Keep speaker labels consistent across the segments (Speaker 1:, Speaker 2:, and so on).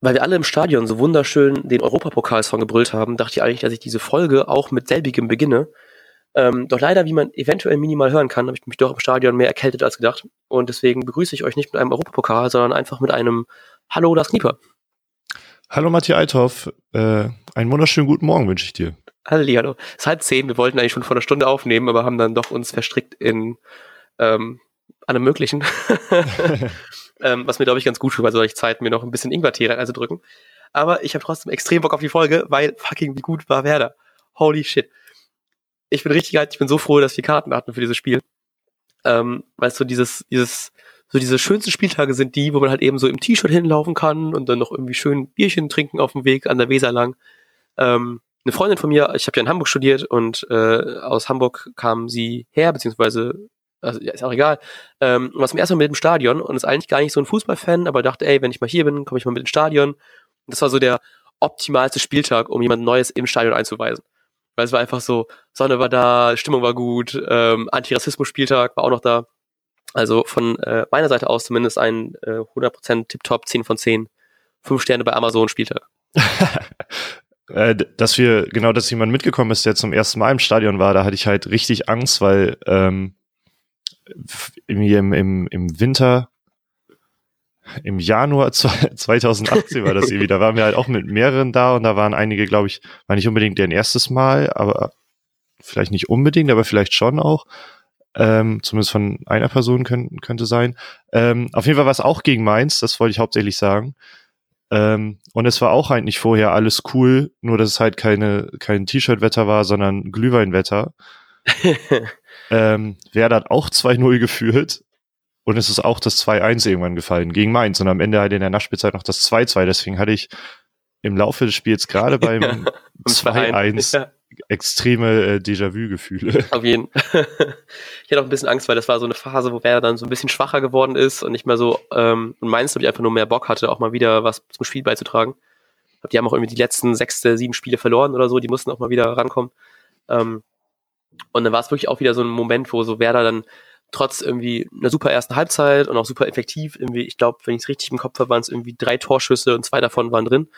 Speaker 1: weil wir alle im Stadion so wunderschön den Europapokalsong gebrüllt haben, dachte ich eigentlich, dass ich diese Folge auch mit selbigem beginne. Ähm, doch leider, wie man eventuell minimal hören kann, habe ich mich doch im Stadion mehr erkältet als gedacht. Und deswegen begrüße ich euch nicht mit einem Europapokal, sondern einfach mit einem Hallo, das Knieper.
Speaker 2: Hallo Matthias Althoff, äh, einen wunderschönen guten Morgen wünsche ich dir.
Speaker 1: Halli, hallo. Es ist halb zehn, wir wollten eigentlich schon vor einer Stunde aufnehmen, aber haben dann doch uns verstrickt in ähm, allem Möglichen. ähm, was mir, glaube ich, ganz gut tut, weil so ich Zeit, mir noch ein bisschen Ingwer-Tee reinzudrücken. Aber ich habe trotzdem extrem Bock auf die Folge, weil fucking wie gut war Werder. Holy shit. Ich bin richtig geil, ich bin so froh, dass wir Karten hatten für dieses Spiel. Ähm, weil so dieses, dieses, so diese schönsten Spieltage sind die, wo man halt eben so im T-Shirt hinlaufen kann und dann noch irgendwie schön Bierchen trinken auf dem Weg an der Weser lang. Ähm, eine Freundin von mir, ich habe ja in Hamburg studiert und äh, aus Hamburg kam sie her, beziehungsweise also ja, ist auch egal, ähm, war zum ersten Mal mit dem Stadion und ist eigentlich gar nicht so ein Fußballfan, aber dachte, ey, wenn ich mal hier bin, komme ich mal mit ins Stadion. Und das war so der optimalste Spieltag, um jemand Neues im Stadion einzuweisen. Weil es war einfach so, Sonne war da, Stimmung war gut, ähm, Antirassismus-Spieltag war auch noch da. Also von äh, meiner Seite aus zumindest ein äh, 100% Tip-Top, 10 von 10, 5 Sterne bei Amazon Spieltag.
Speaker 2: äh, dass wir, genau, dass jemand mitgekommen ist, der zum ersten Mal im Stadion war, da hatte ich halt richtig Angst, weil ähm, im, im, im Winter, im Januar 2018 war das irgendwie, da waren wir halt auch mit mehreren da und da waren einige, glaube ich, war nicht unbedingt deren erstes Mal, aber vielleicht nicht unbedingt, aber vielleicht schon auch. Ähm, zumindest von einer Person können, könnte sein. Ähm, auf jeden Fall war es auch gegen Mainz, das wollte ich hauptsächlich sagen. Ähm, und es war auch eigentlich vorher alles cool, nur dass es halt keine, kein T-Shirt-Wetter war, sondern Glühweinwetter. ähm, Werder hat auch 2-0 geführt und es ist auch das 2-1 irgendwann gefallen gegen Mainz und am Ende halt in der Nachspielzeit noch das 2-2. Deswegen hatte ich im Laufe des Spiels gerade beim ja, 2-1 ja. extreme äh, Déjà-vu-Gefühle.
Speaker 1: Auf jeden Fall. ich hatte auch ein bisschen Angst, weil das war so eine Phase, wo Werder dann so ein bisschen schwacher geworden ist und nicht mehr so, ähm, und Mainz, glaube ich, einfach nur mehr Bock hatte, auch mal wieder was zum Spiel beizutragen. Die haben auch irgendwie die letzten sechs, sieben Spiele verloren oder so, die mussten auch mal wieder rankommen. Ähm, und dann war es wirklich auch wieder so ein Moment, wo so Werder dann trotz irgendwie einer super ersten Halbzeit und auch super effektiv, irgendwie, ich glaube, wenn ich es richtig im Kopf habe, waren es irgendwie drei Torschüsse und zwei davon waren drin.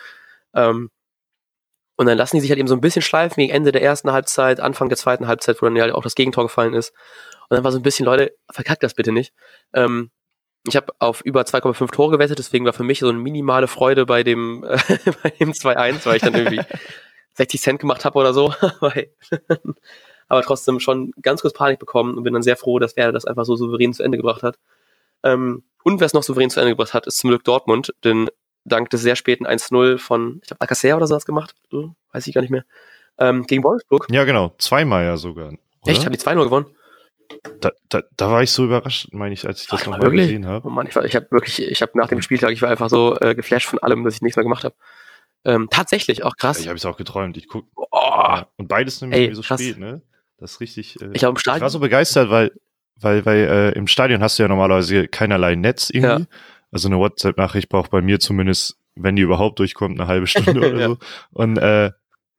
Speaker 1: Ähm, und dann lassen die sich halt eben so ein bisschen schleifen gegen Ende der ersten Halbzeit, Anfang der zweiten Halbzeit, wo dann ja auch das Gegentor gefallen ist. Und dann war so ein bisschen, Leute, verkackt das bitte nicht. Ähm, ich habe auf über 2,5 Tore gewettet, deswegen war für mich so eine minimale Freude bei dem, äh, bei dem 2-1, weil ich dann irgendwie 60 Cent gemacht habe oder so. aber trotzdem schon ganz kurz Panik bekommen und bin dann sehr froh, dass Werder das einfach so souverän zu Ende gebracht hat. Ähm, und wer es noch souverän zu Ende gebracht hat, ist zum Glück Dortmund, denn dank des sehr späten 1-0 von, ich glaube, Alcacer oder sowas gemacht, hm, weiß ich gar nicht mehr, ähm, gegen Wolfsburg.
Speaker 2: Ja, genau, zweimal ja sogar. Oder?
Speaker 1: Echt? Haben die 2-0 gewonnen?
Speaker 2: Da, da, da war ich so überrascht, meine ich, als ich das nochmal gesehen habe.
Speaker 1: Oh Mann, ich, war, ich habe wirklich, ich habe nach dem Spieltag, ich war einfach so äh, geflasht von allem, dass ich nichts mehr gemacht habe. Ähm, tatsächlich, auch krass.
Speaker 2: Ich habe es auch geträumt. Ich guck, oh, ja, und beides nämlich ey, so krass. spät, ne? Das ist richtig. Äh,
Speaker 1: ich, im Stadion,
Speaker 2: ich war so begeistert, weil, weil, weil äh, im Stadion hast du ja normalerweise keinerlei Netz irgendwie. Ja. Also eine WhatsApp-Nachricht braucht bei mir zumindest, wenn die überhaupt durchkommt, eine halbe Stunde oder ja. so. Und äh,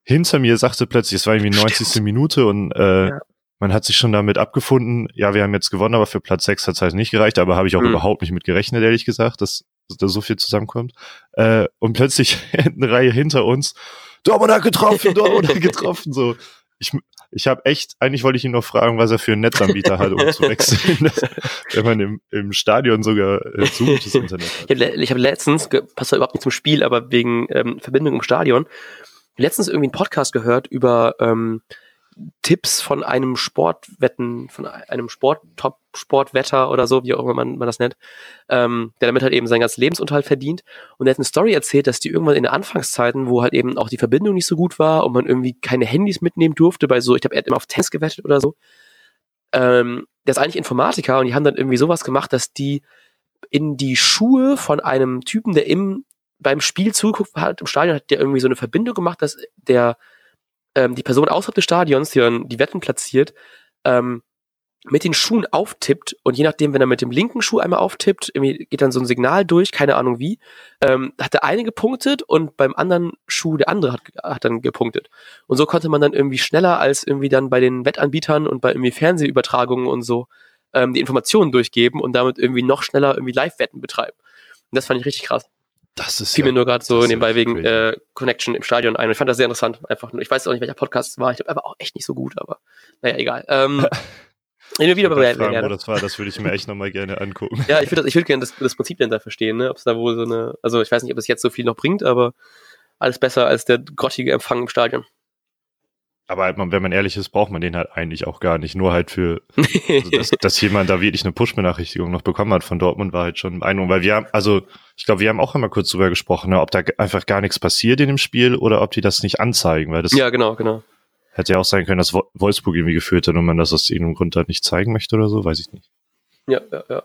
Speaker 2: hinter mir sagte plötzlich, es war irgendwie 90. Stimmt. Minute und äh, ja. man hat sich schon damit abgefunden, ja, wir haben jetzt gewonnen, aber für Platz 6 hat es halt nicht gereicht, aber habe ich auch mhm. überhaupt nicht mit gerechnet, ehrlich gesagt, dass, dass da so viel zusammenkommt. Äh, und plötzlich eine Reihe hinter uns, Dortmund hat getroffen, Dortmund hat getroffen, so. Ich, ich habe echt, eigentlich wollte ich ihn noch fragen, was er für einen Netzanbieter hat, um zu wechseln. wenn man im, im Stadion sogar äh, so gutes Internet hat.
Speaker 1: Ich habe hab letztens, passt da überhaupt nicht zum Spiel, aber wegen ähm, Verbindung im Stadion, letztens irgendwie einen Podcast gehört über ähm, Tipps von einem Sportwetten, von einem Sport, Top Sportwetter oder so, wie auch immer man, man das nennt, ähm, der damit halt eben seinen ganzen Lebensunterhalt verdient. Und er hat eine Story erzählt, dass die irgendwann in den Anfangszeiten, wo halt eben auch die Verbindung nicht so gut war und man irgendwie keine Handys mitnehmen durfte, bei so, ich glaube, er hat immer auf Tennis gewettet oder so. Ähm, der ist eigentlich Informatiker und die haben dann irgendwie sowas gemacht, dass die in die Schuhe von einem Typen, der im beim Spiel zuguckt hat, im Stadion hat der irgendwie so eine Verbindung gemacht, dass der ähm, die Person außerhalb des Stadions, die dann die Wetten platziert, ähm, mit den Schuhen auftippt und je nachdem, wenn er mit dem linken Schuh einmal auftippt, irgendwie geht dann so ein Signal durch, keine Ahnung wie, ähm, hat der eine gepunktet und beim anderen Schuh der andere hat, hat dann gepunktet. Und so konnte man dann irgendwie schneller als irgendwie dann bei den Wettanbietern und bei irgendwie Fernsehübertragungen und so ähm, die Informationen durchgeben und damit irgendwie noch schneller irgendwie Live-Wetten betreiben. Und das fand ich richtig krass.
Speaker 2: Das ist
Speaker 1: fiel
Speaker 2: ja,
Speaker 1: mir nur gerade so nebenbei wegen äh, Connection im Stadion ein. Und ich fand das sehr interessant. Einfach nur, ich weiß auch nicht, welcher Podcast es war. Ich glaube, er war auch echt nicht so gut, aber naja, egal. Ähm, wir wieder
Speaker 2: Ich
Speaker 1: bei
Speaker 2: fragen,
Speaker 1: Wer-
Speaker 2: wo das war, das würde ich mir echt nochmal gerne angucken.
Speaker 1: Ja, ich würde ich würd gerne das, das Prinzip dahinter verstehen, ne? Ob es da wohl so eine, also ich weiß nicht, ob es jetzt so viel noch bringt, aber alles besser als der grottige Empfang im Stadion.
Speaker 2: Aber halt, man- wenn man ehrlich ist, braucht man den halt eigentlich auch gar nicht. Nur halt für, also dass, dass jemand da wirklich eine Push-Benachrichtigung noch bekommen hat von Dortmund, war halt schon beeindruckend. Weil wir haben, also ich glaube, wir haben auch einmal kurz drüber gesprochen, ne, ob da einfach gar nichts passiert in dem Spiel oder ob die das nicht anzeigen, weil das
Speaker 1: ja, genau, genau.
Speaker 2: hätte ja auch sein können, dass Wo- Wolfsburg irgendwie geführt hat und man das aus irgendeinem Grund halt nicht zeigen möchte oder so, weiß ich nicht.
Speaker 1: Ja, ja, ja.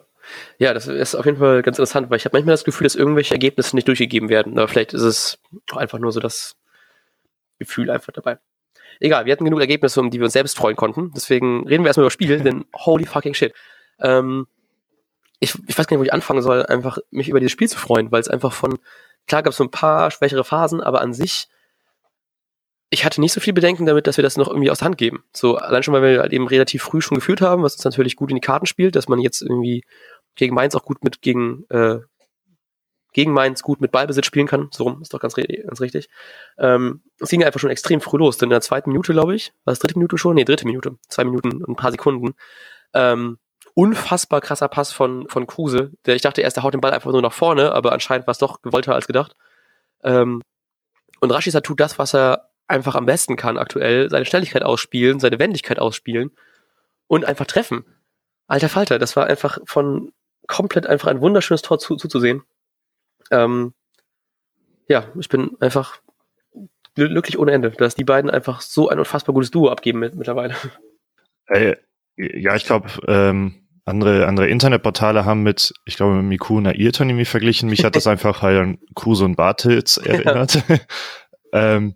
Speaker 1: Ja, das ist auf jeden Fall ganz interessant, weil ich habe manchmal das Gefühl, dass irgendwelche Ergebnisse nicht durchgegeben werden. Aber vielleicht ist es einfach nur so das Gefühl einfach dabei. Egal, wir hatten genug Ergebnisse, um die wir uns selbst freuen konnten. Deswegen reden wir erstmal über Spiel, denn holy fucking shit. Ähm, ich, ich weiß gar nicht, wo ich anfangen soll, einfach mich über dieses Spiel zu freuen, weil es einfach von, klar gab es so ein paar schwächere Phasen, aber an sich, ich hatte nicht so viel Bedenken damit, dass wir das noch irgendwie aus der Hand geben. So, allein schon, weil wir halt eben relativ früh schon geführt haben, was uns natürlich gut in die Karten spielt, dass man jetzt irgendwie gegen Mainz auch gut mit gegen äh, gegen Mainz gut mit Ballbesitz spielen kann. So rum ist doch ganz, ganz richtig. Ähm, es ging einfach schon extrem früh los, denn in der zweiten Minute, glaube ich, war es dritte Minute schon? Nee, dritte Minute. Zwei Minuten und ein paar Sekunden. Ähm, unfassbar krasser Pass von, von Kruse. Der, ich dachte erst, der haut den Ball einfach nur nach vorne, aber anscheinend war es doch gewollter als gedacht. Ähm, und Rashica tut das, was er einfach am besten kann aktuell, seine Schnelligkeit ausspielen, seine Wendigkeit ausspielen und einfach treffen. Alter Falter, das war einfach von komplett einfach ein wunderschönes Tor zu, zuzusehen. Ähm, ja, ich bin einfach gl- glücklich ohne Ende, dass die beiden einfach so ein unfassbar gutes Duo abgeben mit, mittlerweile.
Speaker 2: Äh, ja, ich glaube, ähm, andere, andere Internetportale haben mit, ich glaube, mit Miku und Ayrton irgendwie verglichen. Mich hat das einfach halt an Kruse und Bartels erinnert. ähm,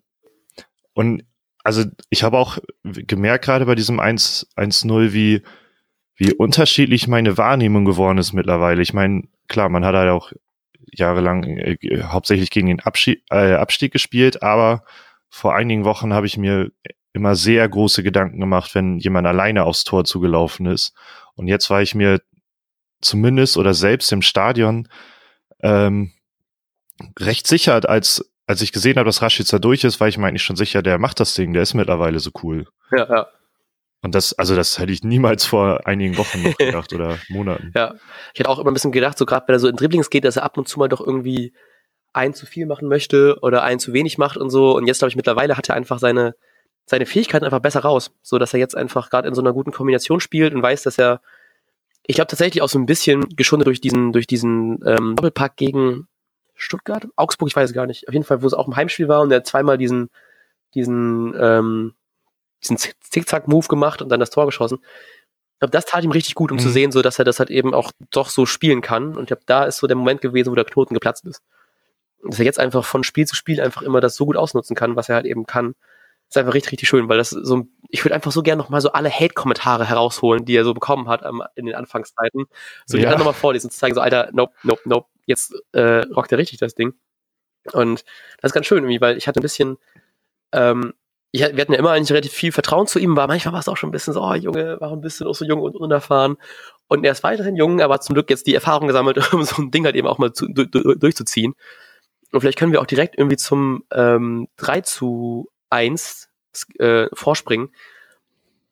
Speaker 2: und also ich habe auch gemerkt gerade bei diesem 1 1-0, wie, wie unterschiedlich meine Wahrnehmung geworden ist mittlerweile. Ich meine, klar, man hat halt auch jahrelang äh, hauptsächlich gegen den Abschied, äh, Abstieg gespielt, aber vor einigen Wochen habe ich mir immer sehr große Gedanken gemacht, wenn jemand alleine aufs Tor zugelaufen ist. Und jetzt war ich mir zumindest oder selbst im Stadion ähm, recht sicher, als, als ich gesehen habe, dass Rashica durch ist, war ich mir eigentlich schon sicher, der macht das Ding, der ist mittlerweile so cool.
Speaker 1: Ja, ja.
Speaker 2: Und das, also das hätte ich niemals vor einigen Wochen noch gedacht oder Monaten.
Speaker 1: Ja, ich hätte auch immer ein bisschen gedacht, so gerade wenn er so in Dribblings geht, dass er ab und zu mal doch irgendwie ein zu viel machen möchte oder ein zu wenig macht und so. Und jetzt glaube ich mittlerweile hat er einfach seine seine Fähigkeiten einfach besser raus, so dass er jetzt einfach gerade in so einer guten Kombination spielt und weiß, dass er, ich glaube tatsächlich auch so ein bisschen geschundet durch diesen durch diesen ähm, Doppelpack gegen Stuttgart, Augsburg, ich weiß es gar nicht. Auf jeden Fall, wo es auch im Heimspiel war und er zweimal diesen diesen ähm, diesen Zickzack-Move gemacht und dann das Tor geschossen. Ich glaube, das tat ihm richtig gut, um
Speaker 2: Mhm.
Speaker 1: zu sehen, so dass er das halt eben auch doch so spielen kann. Und ich glaube, da ist so der Moment gewesen, wo der Knoten geplatzt ist. Und dass er jetzt einfach von Spiel zu Spiel einfach immer das so gut ausnutzen kann, was er halt eben kann. Ist einfach richtig, richtig schön, weil das so, ich würde einfach so gerne nochmal so alle Hate-Kommentare herausholen, die er so bekommen hat ähm, in den Anfangszeiten. So die
Speaker 2: Ja.
Speaker 1: alle nochmal vorlesen, zu zeigen, so, Alter, nope, nope, nope, jetzt äh, rockt er richtig das Ding. Und das ist ganz schön irgendwie, weil ich hatte ein bisschen, ähm, ich, wir hatten ja immer eigentlich relativ viel Vertrauen zu ihm, aber manchmal war es auch schon ein bisschen so, oh Junge, warum bist du noch so jung und unerfahren? Und er ist weiterhin jung, aber hat zum Glück jetzt die Erfahrung gesammelt, um so ein Ding halt eben auch mal zu, du, du, durchzuziehen. Und vielleicht können wir auch direkt irgendwie zum ähm, 3 zu 1 äh, vorspringen.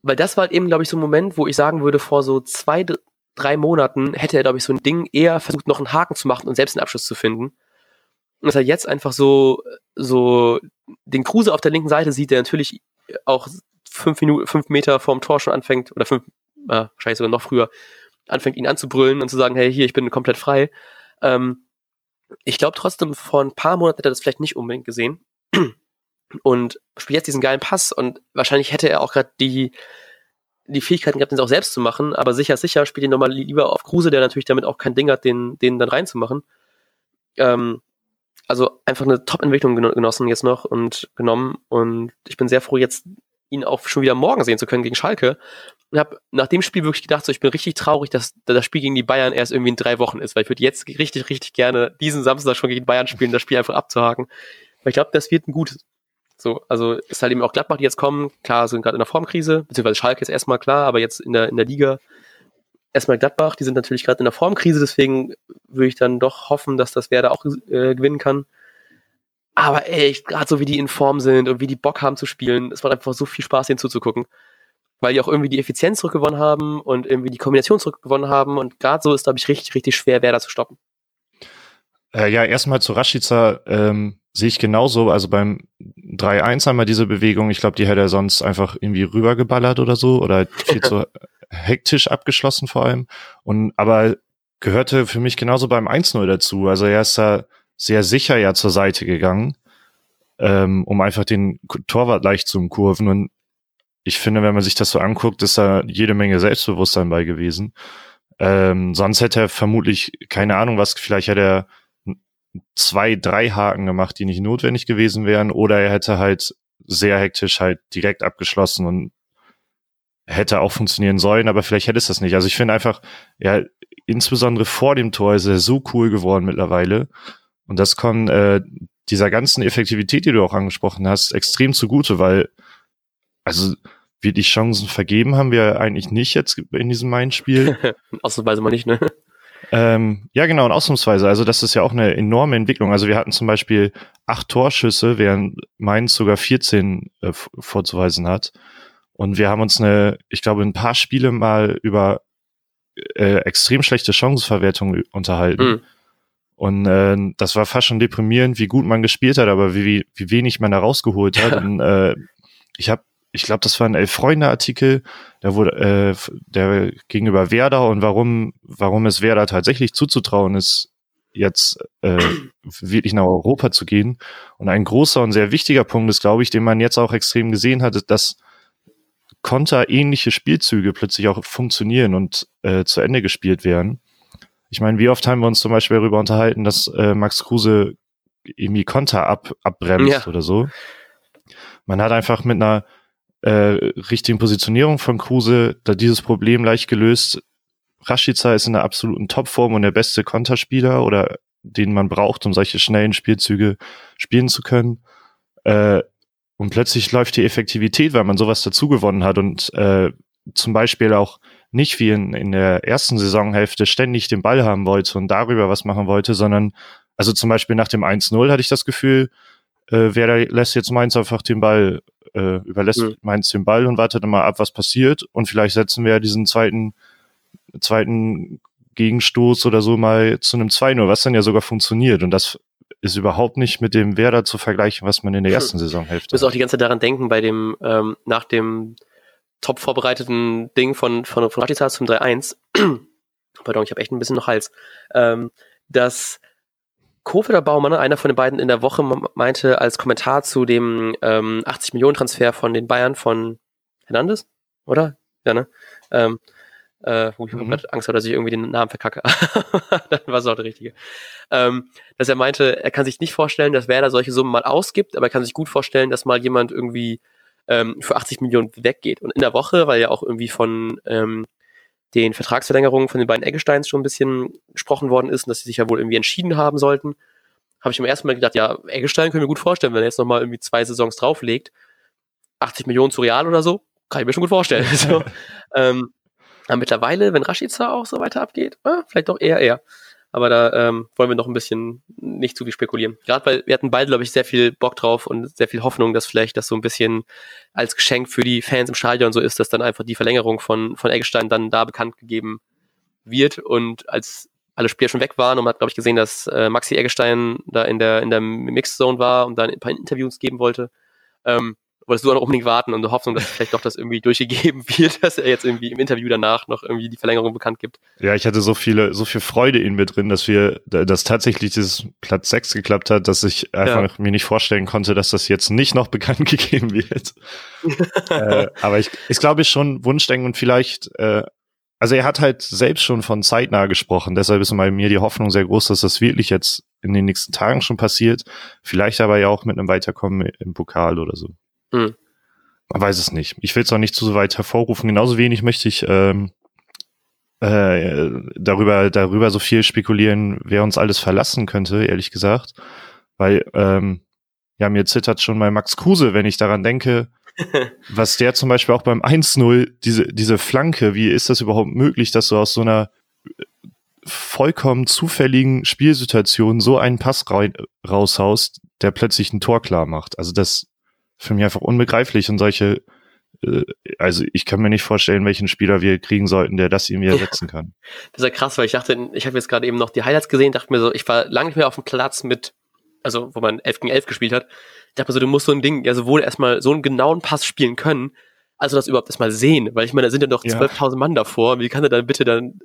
Speaker 1: Weil das war halt eben, glaube ich, so ein Moment, wo ich sagen würde, vor so zwei, drei Monaten hätte er, glaube ich, so ein Ding eher versucht, noch einen Haken zu machen und selbst einen Abschluss zu finden. Dass er jetzt einfach so, so den Kruse auf der linken Seite sieht, der natürlich auch fünf Minuten, fünf Meter vorm Tor schon anfängt, oder fünf, äh, wahrscheinlich sogar noch früher, anfängt ihn anzubrüllen und zu sagen, hey, hier, ich bin komplett frei. Ähm, ich glaube trotzdem, vor ein paar Monaten hätte er das vielleicht nicht unbedingt gesehen. Und spielt jetzt diesen geilen Pass und wahrscheinlich hätte er auch gerade die, die Fähigkeiten gehabt, den auch selbst zu machen, aber sicher, sicher spielt ihn nochmal lieber auf Kruse, der natürlich damit auch kein Ding hat, den, den dann reinzumachen. Ähm, also einfach eine Top-Entwicklung geno- genossen jetzt noch und genommen und ich bin sehr froh, jetzt ihn auch schon wieder morgen sehen zu können gegen Schalke. Und habe nach dem Spiel wirklich gedacht, so ich bin richtig traurig, dass das Spiel gegen die Bayern erst irgendwie in drei Wochen ist, weil ich würde jetzt richtig, richtig gerne diesen Samstag schon gegen Bayern spielen, das Spiel einfach abzuhaken. Weil ich glaube, das wird ein gutes. So, also ist halt eben auch Gladbach, die jetzt kommen, klar, sind gerade in der Formkrise, beziehungsweise Schalke ist erstmal klar, aber jetzt in der, in der Liga erstmal Gladbach, die sind natürlich gerade in der Formkrise, deswegen würde ich dann doch hoffen, dass das Werder auch äh, gewinnen kann. Aber ey, gerade so wie die in Form sind und wie die Bock haben zu spielen, es macht einfach so viel Spaß, denen zuzugucken. Weil die auch irgendwie die Effizienz zurückgewonnen haben und irgendwie die Kombination zurückgewonnen haben. Und gerade so ist, glaube ich, richtig, richtig schwer, Werder zu stoppen.
Speaker 2: Äh, ja, erstmal zu Rashica ähm, sehe ich genauso. Also beim 3-1 haben wir diese Bewegung. Ich glaube, die hätte er sonst einfach irgendwie rübergeballert oder so oder viel zu hektisch abgeschlossen vor allem. Und aber gehörte für mich genauso beim 1-0 dazu. Also er ist da sehr sicher ja zur Seite gegangen, ähm, um einfach den Torwart leicht zu umkurven. Und ich finde, wenn man sich das so anguckt, ist da jede Menge Selbstbewusstsein bei gewesen. Ähm, sonst hätte er vermutlich, keine Ahnung was, vielleicht hätte er zwei, drei Haken gemacht, die nicht notwendig gewesen wären, oder er hätte halt sehr hektisch halt direkt abgeschlossen und hätte auch funktionieren sollen, aber vielleicht hätte es das nicht. Also ich finde einfach, ja, insbesondere vor dem Tor ist er so cool geworden mittlerweile. Und das kommt äh, dieser ganzen Effektivität, die du auch angesprochen hast, extrem zugute, weil, also die Chancen vergeben haben wir eigentlich nicht jetzt in diesem Main-Spiel.
Speaker 1: Ausnahmsweise mal nicht, ne?
Speaker 2: Ähm, ja, genau, und ausnahmsweise. Also das ist ja auch eine enorme Entwicklung. Also wir hatten zum Beispiel acht Torschüsse, während Mainz sogar 14 äh, vorzuweisen hat. Und wir haben uns eine, ich glaube, ein paar Spiele mal über äh, extrem schlechte Chancenverwertung unterhalten. Mhm. Und äh, das war fast schon deprimierend, wie gut man gespielt hat, aber wie, wie wenig man da rausgeholt hat. und äh, ich habe ich glaube, das war ein Elf-Freunde-Artikel, der wurde, äh, der gegenüber Werder und warum, warum es Werder tatsächlich zuzutrauen ist, jetzt äh, wirklich nach Europa zu gehen. Und ein großer und sehr wichtiger Punkt ist, glaube ich, den man jetzt auch extrem gesehen hat, dass konterähnliche Spielzüge plötzlich auch funktionieren und äh, zu Ende gespielt werden. Ich meine, wie oft haben wir uns zum Beispiel darüber unterhalten, dass äh, Max Kruse irgendwie Konter ab, abbremst ja. oder so. Man hat einfach mit einer äh, richtigen Positionierung von Kruse da dieses Problem leicht gelöst. Rashica ist in der absoluten Topform und der beste Konterspieler oder den man braucht, um solche schnellen Spielzüge spielen zu können. Äh, und plötzlich läuft die Effektivität, weil man sowas dazu gewonnen hat und äh, zum Beispiel auch nicht wie in, in der ersten Saisonhälfte ständig den Ball haben wollte und darüber was machen wollte, sondern also zum Beispiel nach dem 1-0 hatte ich das Gefühl, äh, wer lässt jetzt Mainz einfach den Ball äh, überlässt mhm. Mainz den Ball und wartet mal ab, was passiert. Und vielleicht setzen wir ja diesen zweiten, zweiten Gegenstoß oder so mal zu einem 2-0, was dann ja sogar funktioniert. Und das ist überhaupt nicht mit dem Werder zu vergleichen, was man in der ersten Saisonhälfte.
Speaker 1: Ich muss auch die ganze Zeit daran denken, bei dem, ähm, nach dem top vorbereiteten Ding von, von, von Ratica zum 3-1. Pardon, ich habe echt ein bisschen noch Hals. Ähm, dass Kof oder Baumann, einer von den beiden in der Woche meinte als Kommentar zu dem ähm, 80 Millionen Transfer von den Bayern von Hernandez, oder? Ja, ne? Ähm, äh, wo ich mhm. Angst hatte, dass ich irgendwie den Namen verkacke. Dann war es auch der richtige. Ähm, dass er meinte, er kann sich nicht vorstellen, dass Werder solche Summen mal ausgibt, aber er kann sich gut vorstellen, dass mal jemand irgendwie ähm, für 80 Millionen weggeht. Und in der Woche, weil ja auch irgendwie von ähm, den Vertragsverlängerungen von den beiden Eggesteins schon ein bisschen gesprochen worden ist und dass sie sich ja wohl irgendwie entschieden haben sollten, habe ich im ersten Mal gedacht, ja, Eggestein können wir gut vorstellen, wenn er jetzt nochmal irgendwie zwei Saisons drauflegt. 80 Millionen zu Real oder so, kann ich mir schon gut vorstellen. so, ähm, aber mittlerweile, wenn Rashica auch so weiter abgeht, äh, vielleicht doch eher eher. Aber da ähm, wollen wir noch ein bisschen nicht zu viel spekulieren. Gerade weil wir hatten beide, glaube ich, sehr viel Bock drauf und sehr viel Hoffnung, dass vielleicht das so ein bisschen als Geschenk für die Fans im Stadion so ist, dass dann einfach die Verlängerung von, von Eggestein dann da bekannt gegeben wird. Und als alle Spieler schon weg waren und man hat, glaube ich, gesehen, dass äh, Maxi Eggestein da in der, in der Mixzone war und dann ein paar Interviews geben wollte, ähm, wolltest du auch noch unbedingt warten und Hoffnung, dass vielleicht doch das irgendwie durchgegeben wird, dass er jetzt irgendwie im Interview danach noch irgendwie die Verlängerung bekannt gibt.
Speaker 2: Ja, ich hatte so viele, so viel Freude in mir drin, dass wir, dass tatsächlich dieses Platz 6 geklappt hat, dass ich einfach ja. mir nicht vorstellen konnte, dass das jetzt nicht noch bekannt gegeben wird. äh, aber ich, ich glaube schon Wunschdenken und vielleicht, äh, also er hat halt selbst schon von zeitnah gesprochen, deshalb ist bei mir die Hoffnung sehr groß, dass das wirklich jetzt in den nächsten Tagen schon passiert. Vielleicht aber ja auch mit einem Weiterkommen im Pokal oder so. Hm. Man weiß es nicht. Ich will es auch nicht zu weit hervorrufen. Genauso wenig möchte ich ähm, äh, darüber, darüber so viel spekulieren, wer uns alles verlassen könnte, ehrlich gesagt. Weil, ähm, ja, mir zittert schon mal Max Kruse, wenn ich daran denke, was der zum Beispiel auch beim 1-0, diese, diese Flanke, wie ist das überhaupt möglich, dass du aus so einer äh, vollkommen zufälligen Spielsituation so einen Pass rein, raushaust, der plötzlich ein Tor klar macht. Also das für mich einfach unbegreiflich und solche, äh, also ich kann mir nicht vorstellen, welchen Spieler wir kriegen sollten, der das irgendwie ersetzen kann.
Speaker 1: Das ist ja krass, weil ich dachte, ich habe jetzt gerade eben noch die Highlights gesehen, dachte mir so, ich war lange nicht mehr auf dem Platz mit, also wo man 11 gegen 11 gespielt hat. Ich dachte mir so, du musst so ein Ding ja sowohl erstmal so einen genauen Pass spielen können, also das überhaupt erstmal sehen, weil ich meine, da sind ja noch ja. 12.000 Mann davor. Wie kann er dann bitte dann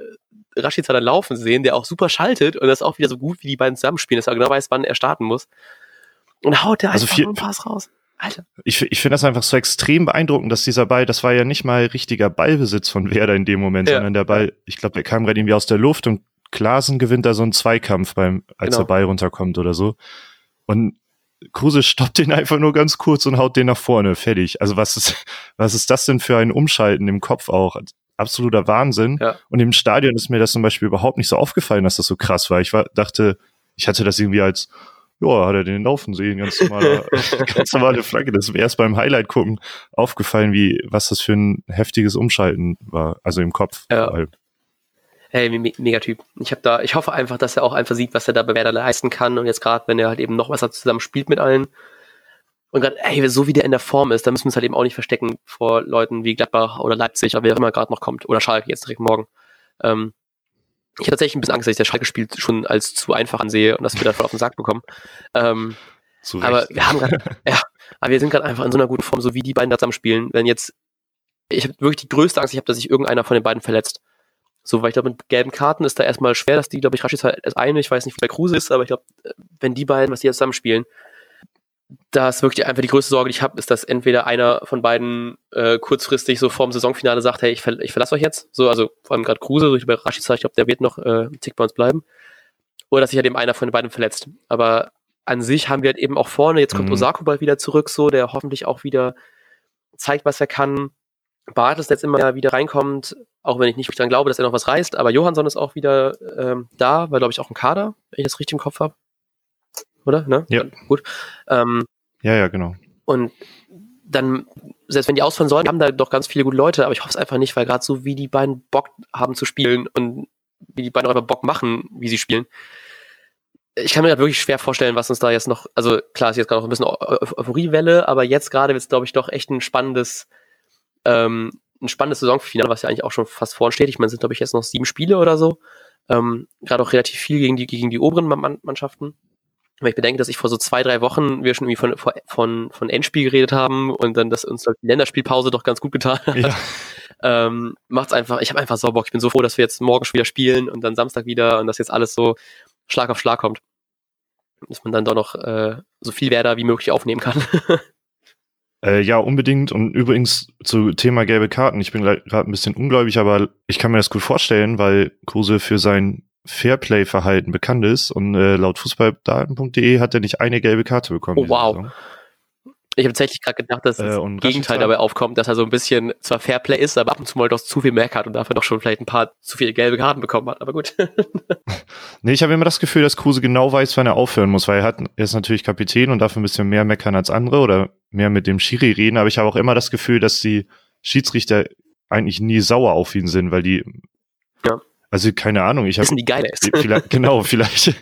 Speaker 1: äh, Rashica dann laufen sehen, der auch super schaltet und das auch wieder so gut wie die beiden zusammenspielen, dass er genau weiß, wann er starten muss. Und haut der also einfach viel, einen Pass raus.
Speaker 2: Alter. Ich, ich finde das einfach so extrem beeindruckend, dass dieser Ball, das war ja nicht mal richtiger Ballbesitz von Werder in dem Moment, ja. sondern der Ball, ich glaube, der kam gerade irgendwie aus der Luft und Klasen gewinnt da so einen Zweikampf beim, als genau. der Ball runterkommt oder so. Und Kruse stoppt den einfach nur ganz kurz und haut den nach vorne. Fertig. Also was ist, was ist das denn für ein Umschalten im Kopf auch? Absoluter Wahnsinn. Ja. Und im Stadion ist mir das zum Beispiel überhaupt nicht so aufgefallen, dass das so krass war. Ich war, dachte, ich hatte das irgendwie als, ja, hat er den laufen sehen, ganz normale, ganz normale Flagge. Das ist mir erst beim Highlight gucken aufgefallen, wie, was das für ein heftiges Umschalten war, also im Kopf. Ja.
Speaker 1: Hey, me mega Typ. Ich habe da, ich hoffe einfach, dass er auch einfach sieht, was er da bei Werder leisten kann und jetzt gerade, wenn er halt eben noch besser zusammen spielt mit allen. Und gerade, ey, so wie der in der Form ist, da müssen wir es halt eben auch nicht verstecken vor Leuten wie Gladbach oder Leipzig oder wer auch immer gerade noch kommt oder Schalke jetzt direkt morgen. Ähm, ich habe tatsächlich ein bisschen Angst, dass ich das Schalke-Spiel schon als zu einfach ansehe und dass wir da voll auf den Sack bekommen. Ähm, aber wir haben gerade, ja, aber wir sind gerade einfach in so einer guten Form, so wie die beiden da zusammen spielen. Wenn jetzt, ich habe wirklich die größte Angst, ich habe, dass sich irgendeiner von den beiden verletzt. So, weil ich glaube, mit gelben Karten ist da erstmal schwer, dass die, glaube ich, Rashid halt erst eine, ich weiß nicht, wie bei Kruse ist, aber ich glaube, wenn die beiden, was die jetzt zusammen spielen, da ist wirklich einfach die größte Sorge, die ich habe, ist, dass entweder einer von beiden äh, kurzfristig so vorm Saisonfinale sagt, hey, ich, ver ich verlasse euch jetzt. So, also vor allem gerade Kruse, so ich bei Rashica, ich glaube, der wird noch äh, Tick bei uns bleiben. Oder dass sich halt eben einer von den beiden verletzt. Aber an sich haben wir halt eben auch vorne, jetzt kommt mhm. Osako bald wieder zurück, so, der hoffentlich auch wieder zeigt, was er kann. Bartels jetzt immer wieder reinkommt, auch wenn ich nicht dran glaube, dass er noch was reißt, aber Johansson ist auch wieder ähm, da, weil glaube ich auch ein Kader, wenn ich das richtig im Kopf habe oder? Ne?
Speaker 2: Ja.
Speaker 1: Gut. Ähm,
Speaker 2: ja, ja, genau.
Speaker 1: Und dann, selbst wenn die ausfallen sollen, haben da doch ganz viele gute Leute, aber ich hoffe es einfach nicht, weil gerade so wie die beiden Bock haben zu spielen und wie die beiden auch einfach Bock machen, wie sie spielen, ich kann mir da wirklich schwer vorstellen, was uns da jetzt noch, also klar ist jetzt gerade noch ein bisschen Euphoriewelle, aber jetzt gerade wird es, glaube ich, doch echt ein spannendes, ähm, ein spannendes Saisonfinale, was ja eigentlich auch schon fast vorn steht. Ich meine, es sind, glaube ich, jetzt noch sieben Spiele oder so. Ähm, gerade auch relativ viel gegen die, gegen die oberen Mannschaften. Weil ich bedenke, dass ich vor so zwei, drei Wochen wir schon irgendwie von, von, von Endspiel geredet haben und dann, dass uns die Länderspielpause doch ganz gut getan hat. Ja. Ähm, macht's einfach, ich habe einfach so Bock. Ich bin so froh, dass wir jetzt morgen schon wieder spielen und dann Samstag wieder und dass jetzt alles so Schlag auf Schlag kommt. Dass man dann doch noch äh, so viel Werder wie möglich aufnehmen kann.
Speaker 2: Äh, ja, unbedingt. Und übrigens zu Thema gelbe Karten. Ich bin gerade ein bisschen ungläubig, aber ich kann mir das gut vorstellen, weil Kruse für sein Fairplay-Verhalten bekannt ist und äh, laut fußballdaten.de hat er nicht eine gelbe Karte bekommen.
Speaker 1: Oh, wow. Saison. Ich habe tatsächlich gerade gedacht, dass das äh, Gegenteil dabei aufkommt, dass er so ein bisschen zwar Fairplay ist, aber ab und zu mal doch zu viel mehr hat und dafür doch schon vielleicht ein paar zu viele gelbe Karten bekommen hat. Aber gut.
Speaker 2: nee, ich habe immer das Gefühl, dass Kruse genau weiß, wann er aufhören muss, weil er hat, er ist natürlich Kapitän und darf ein bisschen mehr meckern als andere oder mehr mit dem Schiri reden. Aber ich habe auch immer das Gefühl, dass die Schiedsrichter eigentlich nie sauer auf ihn sind, weil die ja. Also keine Ahnung, ich habe
Speaker 1: die geil ist.
Speaker 2: Vielleicht, genau, vielleicht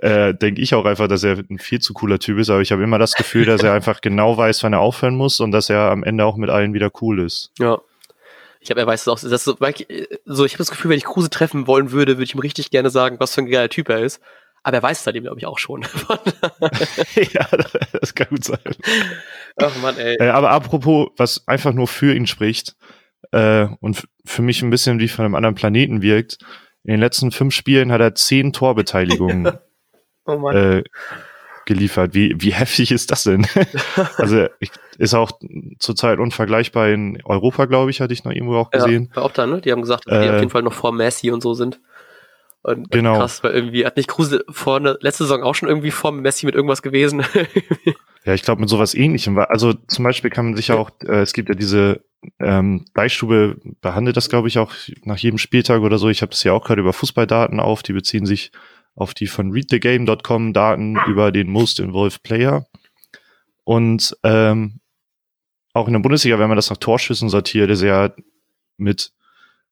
Speaker 2: äh, denke ich auch einfach, dass er ein viel zu cooler Typ ist, aber ich habe immer das Gefühl, dass er einfach genau weiß, wann er aufhören muss und dass er am Ende auch mit allen wieder cool ist.
Speaker 1: Ja. Ich glaube, er weiß es auch. Das so, so, ich habe das Gefühl, wenn ich Kruse treffen wollen würde, würde ich ihm richtig gerne sagen, was für ein geiler Typ er ist. Aber er weiß es halt eben, glaube ich, auch schon.
Speaker 2: ja, das kann gut sein.
Speaker 1: Ach Mann, ey.
Speaker 2: Äh, aber apropos, was einfach nur für ihn spricht, äh, und für mich ein bisschen wie von einem anderen Planeten wirkt. In den letzten fünf Spielen hat er zehn Torbeteiligungen oh äh, geliefert. Wie, wie heftig ist das denn? also ich, ist auch zurzeit unvergleichbar in Europa, glaube ich, hatte ich noch irgendwo auch gesehen.
Speaker 1: Ja, bei Opta, ne? Die haben gesagt, dass äh, die auf jeden Fall noch vor Messi und so sind. Und
Speaker 2: genau.
Speaker 1: krass, weil irgendwie hat nicht Kruse vor ne, letzte Saison auch schon irgendwie vor Messi mit irgendwas gewesen.
Speaker 2: ja, ich glaube mit sowas ähnlichem. Also zum Beispiel kann man sich ja auch, äh, es gibt ja diese ähm, Deichstube behandelt das, glaube ich, auch nach jedem Spieltag oder so. Ich habe das ja auch gerade über Fußballdaten auf. Die beziehen sich auf die von readthegame.com Daten über den Most Involved Player. Und ähm, auch in der Bundesliga, wenn man das nach Torschüssen sortiert, ist er mit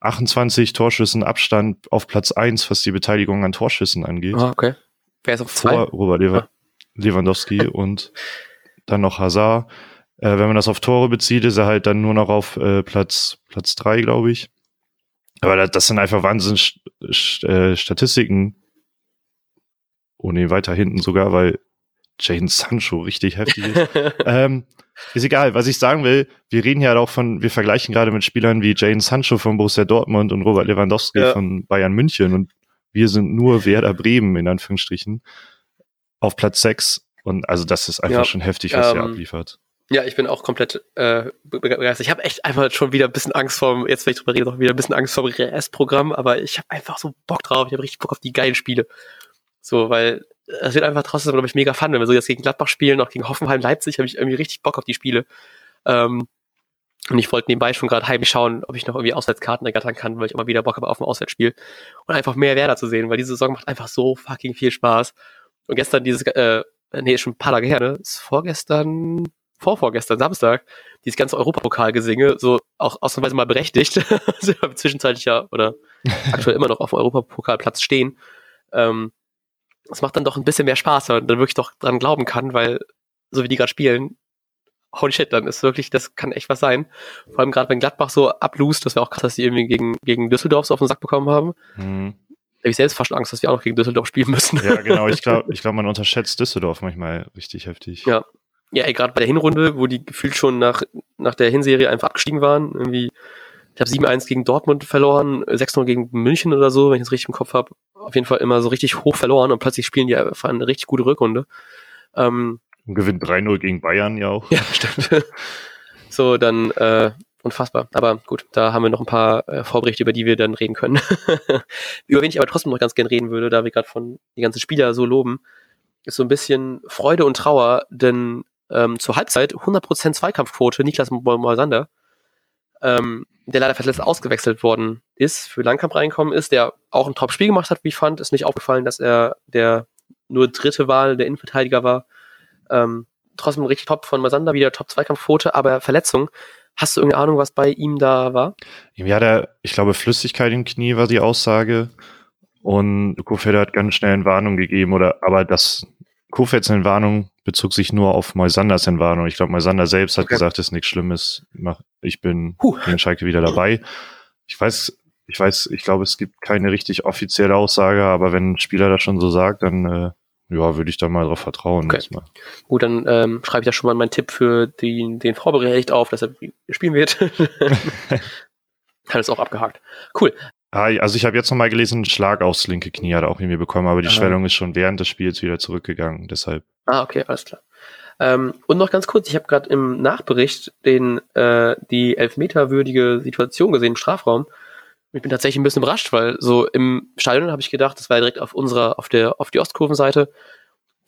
Speaker 2: 28 Torschüssen Abstand auf Platz 1, was die Beteiligung an Torschüssen angeht.
Speaker 1: Ah, okay. Wer ist auf zwei?
Speaker 2: Vor Robert Lewa
Speaker 1: Ah.
Speaker 2: Lewandowski und dann noch Hazard. Äh, wenn man das auf Tore bezieht, ist er halt dann nur noch auf äh, Platz Platz drei, glaube ich. Aber das, das sind einfach Wahnsinn äh, Statistiken. Oh nee, weiter hinten sogar, weil Jane Sancho richtig heftig ist. ähm, ist egal, was ich sagen will, wir reden ja auch von, wir vergleichen gerade mit Spielern wie Jane Sancho von Borussia Dortmund und Robert Lewandowski
Speaker 1: Ja.
Speaker 2: von Bayern München und wir sind nur Werder Bremen in Anführungsstrichen auf Platz 6 und also das ist einfach
Speaker 1: Ja,
Speaker 2: schon heftig, was er
Speaker 1: ähm,
Speaker 2: abliefert.
Speaker 1: Ja, ich bin auch komplett äh, be- begeistert. Ich habe echt einfach schon wieder ein bisschen Angst vorm, jetzt wenn ich drüber rede, noch wieder ein bisschen Angst vorm RS-Programm, aber ich habe einfach so Bock drauf. Ich habe richtig Bock auf die geilen Spiele. So, weil es wird einfach trotzdem, glaube ich, mega fun, wenn wir so jetzt gegen Gladbach spielen, auch gegen Hoffenheim, Leipzig, habe ich irgendwie richtig Bock auf die Spiele. Ähm, und ich wollte nebenbei schon gerade heimlich schauen, ob ich noch irgendwie Auswärtskarten ergattern kann, weil ich immer wieder Bock habe auf ein Auswärtsspiel und einfach mehr Werder zu sehen, weil diese Saison macht einfach so fucking viel Spaß. Und gestern dieses, äh, nee, ist schon ein paar Tage her, ne? Ist vorgestern, vorvorgestern, Samstag, dieses ganze Europapokalgesinge, so auch ausnahmsweise mal berechtigt, also zwischenzeitlich ja oder aktuell immer noch auf dem Europapokalplatz stehen. Ähm, das macht dann doch ein bisschen mehr Spaß, wenn man dann wirklich doch dran glauben kann, weil so wie die gerade spielen, holy shit, dann ist wirklich, das kann echt was sein. Vor allem gerade wenn Gladbach so ablust, das wäre auch krass, dass die irgendwie gegen, gegen Düsseldorf so auf den Sack bekommen haben.
Speaker 2: Mhm.
Speaker 1: Da habe ich selbst fast Angst, dass wir auch noch gegen Düsseldorf spielen müssen.
Speaker 2: Ja, genau. Ich glaube, ich glaub, man unterschätzt Düsseldorf manchmal richtig heftig.
Speaker 1: Ja. Ja, gerade bei der Hinrunde, wo die gefühlt schon nach, nach der Hinserie einfach abgestiegen waren, irgendwie, ich habe 7-1 gegen Dortmund verloren, 6-0 gegen München oder so, wenn ich das richtig im Kopf habe. Auf jeden Fall immer so richtig hoch verloren und plötzlich spielen die einfach eine richtig gute Rückrunde. Ähm,
Speaker 2: Und gewinnt 3-0 gegen Bayern ja auch.
Speaker 1: ja, stimmt. so, dann äh, unfassbar. Aber gut, da haben wir noch ein paar äh, Vorberichte, über die wir dann reden können. über wen ich aber trotzdem noch ganz gern reden würde, da wir gerade von die ganzen Spieler so loben, ist so ein bisschen Freude und Trauer, denn ähm, zur Halbzeit 100% Zweikampfquote, Niklas Moisander, ähm, der leider verletzt ausgewechselt worden ist, für Langkamp reinkommen ist, der auch ein Top-Spiel gemacht hat, wie ich fand, ist nicht aufgefallen, dass er der nur dritte Wahl der Innenverteidiger war. Ähm, trotzdem richtig top von Moisander, wieder Top-Zweikampfquote, aber Verletzung. Hast du irgendeine Ahnung, was bei ihm da war?
Speaker 2: Ja, der, ich glaube, Flüssigkeit im Knie war die Aussage. Und Kofeld hat ganz schnell eine Warnung gegeben, oder, aber das Kofelds Entwarnung bezog sich nur auf Moisanders Entwarnung. Ich glaube, Moisander selbst hat
Speaker 1: Okay.
Speaker 2: gesagt, es ist nichts Schlimmes. Ich bin
Speaker 1: Puh.
Speaker 2: gegen Schalke wieder dabei. Ich weiß, ich weiß, ich glaube, es gibt keine richtig offizielle Aussage, aber wenn ein Spieler das schon so sagt, dann, äh, ja, würde ich da mal drauf vertrauen.
Speaker 1: Okay.
Speaker 2: erstmal.
Speaker 1: Gut, dann ähm, schreibe ich da schon mal meinen Tipp für den, den Vorbericht auf, dass er spielen wird. Hat es auch abgehakt. Cool.
Speaker 2: Ah, also ich habe jetzt nochmal gelesen, Schlag aufs linke Knie hat er auch irgendwie bekommen, aber die
Speaker 1: Ah.
Speaker 2: Schwellung ist schon während des Spiels wieder zurückgegangen. Deshalb
Speaker 1: Ah, okay, alles klar. Ähm, und noch ganz kurz, ich habe gerade im Nachbericht den, äh, die elfmeterwürdige Situation gesehen im Strafraum. Ich bin tatsächlich ein bisschen überrascht, weil so im Stadion habe ich gedacht, das war direkt auf unserer, auf der, auf die Ostkurvenseite.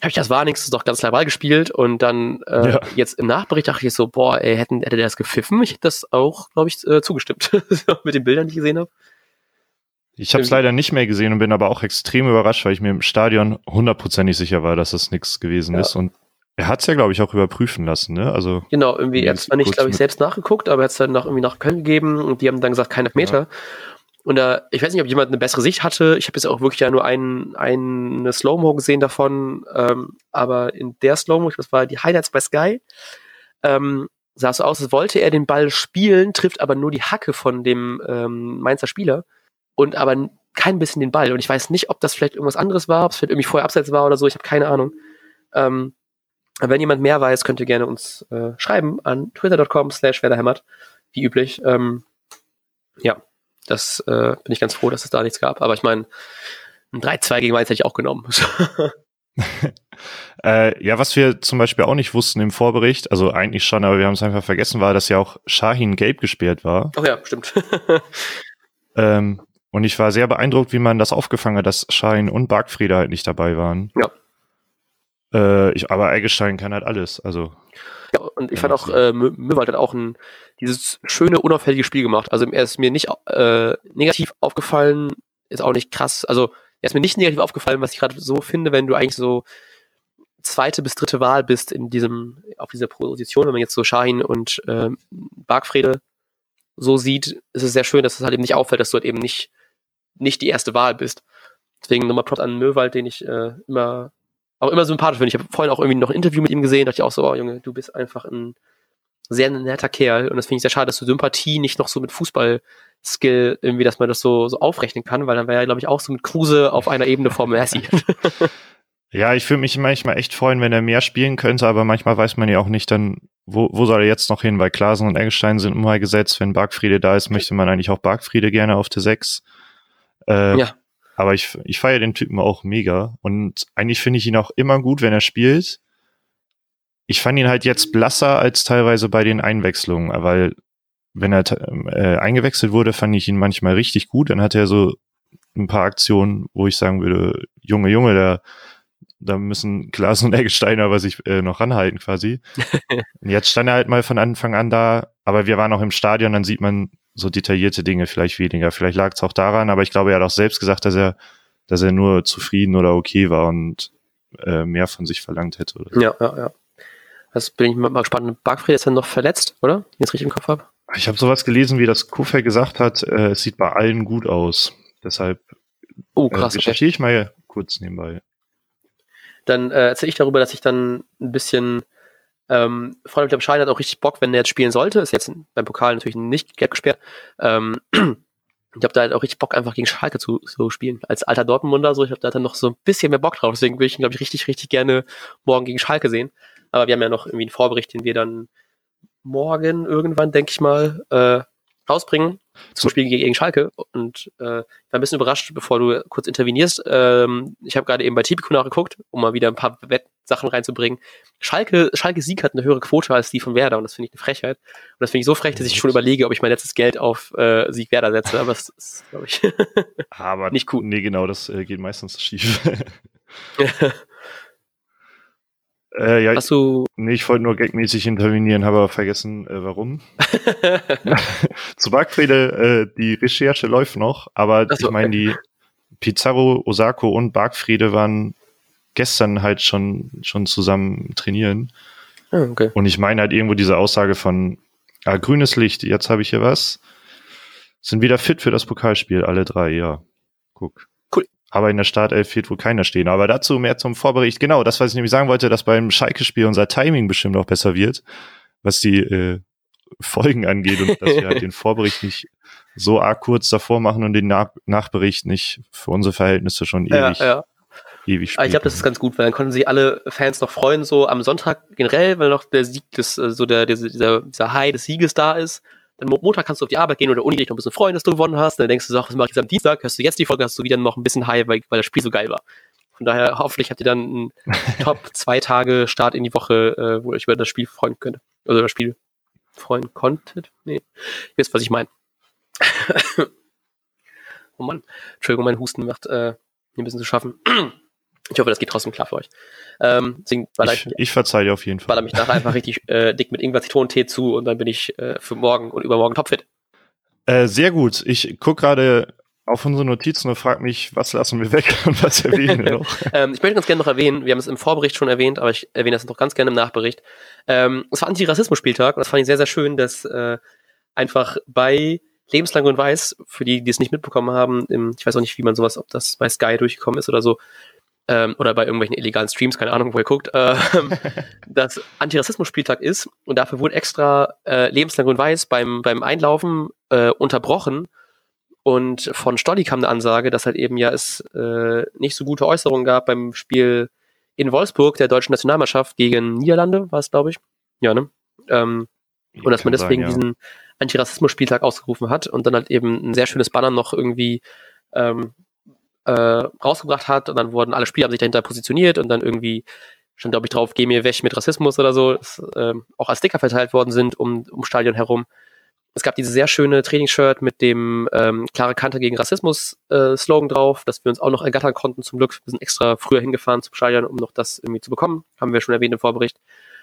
Speaker 1: Habe ich das war nichts, ist doch ganz klar Ball gespielt und dann äh,
Speaker 2: Ja.
Speaker 1: jetzt im Nachbericht dachte ich so, boah, ey, hätten, hätte der das gepfiffen? Ich hätte das auch, glaube ich, äh, zugestimmt. Mit den Bildern, die ich gesehen habe.
Speaker 2: Ich habe es
Speaker 1: Stimmt.
Speaker 2: leider nicht mehr gesehen und bin aber auch extrem überrascht, weil ich mir im Stadion hundertprozentig sicher war, dass das nichts gewesen
Speaker 1: Ja.
Speaker 2: ist. Und er hat es ja, glaube ich, auch überprüfen lassen. Ne? Also
Speaker 1: Genau, irgendwie, er hat zwar nicht, glaube ich, selbst nachgeguckt, aber er hat es dann noch irgendwie nach Köln gegeben und die haben dann gesagt, kein Elfmeter. Und da, ich weiß nicht, ob jemand eine bessere Sicht hatte. Ich habe jetzt auch wirklich ja nur ein, eine Slow-Mo gesehen davon, ähm, aber in der Slow-Mo, das war die Highlights bei Sky, ähm, sah es so aus, als wollte er den Ball spielen, trifft aber nur die Hacke von dem ähm, Mainzer Spieler und aber kein bisschen den Ball. Und ich weiß nicht, ob das vielleicht irgendwas anderes war, ob es vielleicht irgendwie vorher abseits war oder so, ich habe keine Ahnung. Ähm, aber wenn jemand mehr weiß, könnt ihr gerne uns äh, schreiben an twitter.com slash werderhämmert, wie üblich. Ähm, ja, das äh, bin ich ganz froh, dass es da nichts gab. Aber ich meine, ein 3-2 gegen Mainz hätte ich auch genommen.
Speaker 2: äh, ja, was wir zum Beispiel auch nicht wussten im Vorbericht, also eigentlich schon, aber wir haben es einfach vergessen, war, dass ja auch Shahin gelb gesperrt war.
Speaker 1: Ach ja, stimmt.
Speaker 2: Ähm, und ich war sehr beeindruckt, wie man das aufgefangen hat, dass Shahin und Bargfriede halt nicht dabei waren.
Speaker 1: Ja.
Speaker 2: Äh, ich, aber Eggestein kann halt alles. Also
Speaker 1: ja, und ich fand auch, äh, Mö- Möwald hat auch ein, dieses schöne, unauffällige Spiel gemacht. Also er ist mir nicht äh, negativ aufgefallen, ist auch nicht krass. Also er ist mir nicht negativ aufgefallen, was ich gerade so finde, wenn du eigentlich so zweite bis dritte Wahl bist in diesem, auf dieser Position, wenn man jetzt so Shahin und äh, Bargfrede so sieht, ist es sehr schön, dass es halt eben nicht auffällt, dass du halt eben nicht, nicht die erste Wahl bist. Deswegen nochmal Props an Möwald, den ich äh, immer auch immer sympathisch finde. Ich habe vorhin auch irgendwie noch ein Interview mit ihm gesehen, dachte ich auch so, oh Junge, du bist einfach ein sehr netter Kerl und das finde ich sehr schade, dass du Sympathie nicht noch so mit Fußball-Skill irgendwie, dass man das so, so aufrechnen kann, weil dann wäre er, glaube ich, auch so mit Kruse auf einer Ebene vor Messi.
Speaker 2: Ja, ich fühle mich manchmal echt freuen, wenn er mehr spielen könnte, aber manchmal weiß man ja auch nicht dann, wo, wo soll er jetzt noch hin, weil Klasen und Eggestein sind immer gesetzt. Wenn Bargfriede da ist, möchte man eigentlich auch Bargfriede gerne auf der 6. Äh, ja. Aber ich, ich feiere den Typen auch mega und eigentlich finde ich ihn auch immer gut, wenn er spielt. Ich fand ihn halt jetzt blasser als teilweise bei den Einwechslungen, weil wenn er äh, eingewechselt wurde, fand ich ihn manchmal richtig gut. Dann hatte er so ein paar Aktionen, wo ich sagen würde, Junge, Junge, da da müssen Klaas und Eggestein aber sich äh, noch ranhalten quasi. und jetzt stand er halt mal von Anfang an da, aber wir waren auch im Stadion, dann sieht man so detaillierte Dinge vielleicht weniger. Vielleicht lag es auch daran, aber ich glaube, er hat auch selbst gesagt, dass er, dass er nur zufrieden oder okay war und äh, mehr von sich verlangt hätte.
Speaker 1: Oder? Ja, ja, ja. Das bin ich mal gespannt. Bargfried ist dann noch verletzt, oder? Wenn ich es richtig im Kopf habe.
Speaker 2: Ich habe sowas gelesen, wie das Kufel gesagt hat, äh, es sieht bei allen gut aus. Deshalb
Speaker 1: oh, krass,
Speaker 2: äh, recherchiere ich mal kurz nebenbei
Speaker 1: dann äh, erzähle ich darüber, dass ich dann ein bisschen ähm, vor allem der Schein hat auch richtig Bock, wenn er jetzt spielen sollte. Ist jetzt beim Pokal natürlich nicht gelb gesperrt. Ähm, ich habe da halt auch richtig Bock, einfach gegen Schalke zu, zu spielen. Als alter Dortmunder, so, ich habe da dann noch so ein bisschen mehr Bock drauf. Deswegen würde ich ihn, glaube ich, richtig, richtig gerne morgen gegen Schalke sehen. Aber wir haben ja noch irgendwie einen Vorbericht, den wir dann morgen irgendwann, denke ich mal, äh, rausbringen zum Spiel gegen Schalke und äh, war ein bisschen überrascht, bevor du kurz intervenierst. Ähm, ich habe gerade eben bei Tipico nachgeguckt, um mal wieder ein paar Wettsachen reinzubringen. Schalke, Schalke Sieg hat eine höhere Quote als die von Werder und das finde ich eine Frechheit. Und das finde ich so frech, dass ich schon überlege, ob ich mein letztes Geld auf äh, Sieg Werder setze, aber das ist, glaube ich,
Speaker 2: aber nicht cool. Nee, genau, das äh, geht meistens schief. Äh, ja, Hast du. Nee, ich wollte nur gagmäßig intervenieren, habe aber vergessen, äh, warum. Zu Bargfriede, äh, die Recherche läuft noch, aber so, ich meine, die Pizarro, Osako und Bargfriede waren gestern halt schon, schon zusammen trainieren. Ah, okay. Und ich meine halt irgendwo diese Aussage von, ah, grünes Licht, jetzt habe ich hier was. Sind wieder fit für das Pokalspiel, alle drei, ja. Guck aber in der Startelf fehlt wohl keiner stehen. Aber dazu mehr zum Vorbericht. Genau, das, was ich nämlich sagen wollte, dass beim Schalke-Spiel unser Timing bestimmt auch besser wird, was die äh, Folgen angeht und dass wir halt den Vorbericht nicht so arg kurz davor machen und den Nach Nachbericht nicht für unsere Verhältnisse schon ewig. Ja, ja.
Speaker 1: Ewig spielen. ich glaube, das ist ganz gut, weil dann konnten sich alle Fans noch freuen, so am Sonntag generell, weil noch der Sieg des, äh, so der, dieser, dieser High des Sieges da ist dann Montag kannst du auf die Arbeit gehen oder Uni dich noch ein bisschen freuen, dass du gewonnen hast. Dann denkst du so, was mache ich jetzt am Dienstag? Hörst du jetzt die Folge, hast du wieder noch ein bisschen high, weil, weil das Spiel so geil war. Von daher hoffentlich habt ihr dann einen Top zwei Tage Start in die Woche, äh, wo ihr euch über das Spiel freuen könnt. Oder das Spiel freuen konntet. Nee, ihr wisst, was ich meine. oh Mann. Entschuldigung, mein Husten macht äh, ein bisschen zu schaffen. Ich hoffe, das geht trotzdem klar für euch. Ähm, deswegen
Speaker 2: ich, ich, ich verzeihe dir auf jeden Fall.
Speaker 1: Baller mich nachher einfach richtig äh, dick mit Ingwer Zitronentee zu und dann bin ich äh, für morgen und übermorgen topfit.
Speaker 2: Äh, sehr gut. Ich gucke gerade auf unsere Notizen und frage mich, was lassen wir weg und was erwähnen wir noch?
Speaker 1: ähm, ich möchte ganz gerne noch erwähnen, wir haben es im Vorbericht schon erwähnt, aber ich erwähne das noch ganz gerne im Nachbericht. Ähm, es war Antirassismus-Spieltag und das fand ich sehr, sehr schön, dass äh, einfach bei Lebenslang und Weiß, für die, die es nicht mitbekommen haben, im, ich weiß auch nicht, wie man sowas, ob das bei Sky durchgekommen ist oder so, ähm, oder bei irgendwelchen illegalen Streams, keine Ahnung, wo ihr guckt, äh, dass Antirassismus-Spieltag ist und dafür wurde extra äh, lebenslang und weiß beim, beim Einlaufen äh, unterbrochen und von Stolli kam eine Ansage, dass halt eben ja es äh, nicht so gute Äußerungen gab beim Spiel in Wolfsburg der deutschen Nationalmannschaft gegen Niederlande, war es, glaube ich. Ja, ne? Ähm, und dass man deswegen sein, ja. diesen Antirassismus-Spieltag ausgerufen hat und dann halt eben ein sehr schönes Banner noch irgendwie ähm, äh, rausgebracht hat und dann wurden alle Spieler haben sich dahinter positioniert und dann irgendwie schon glaube ich drauf, geh mir weg mit Rassismus oder so, das, äh, auch als Sticker verteilt worden sind um, um Stadion herum. Es gab diese sehr schöne Trainingsshirt mit dem ähm, klare Kante gegen Rassismus äh, drauf, dass wir uns auch noch ergattern konnten zum Glück. Wir sind extra früher hingefahren zum Stadion, um noch das irgendwie zu bekommen. Haben wir schon erwähnt im Vorbericht.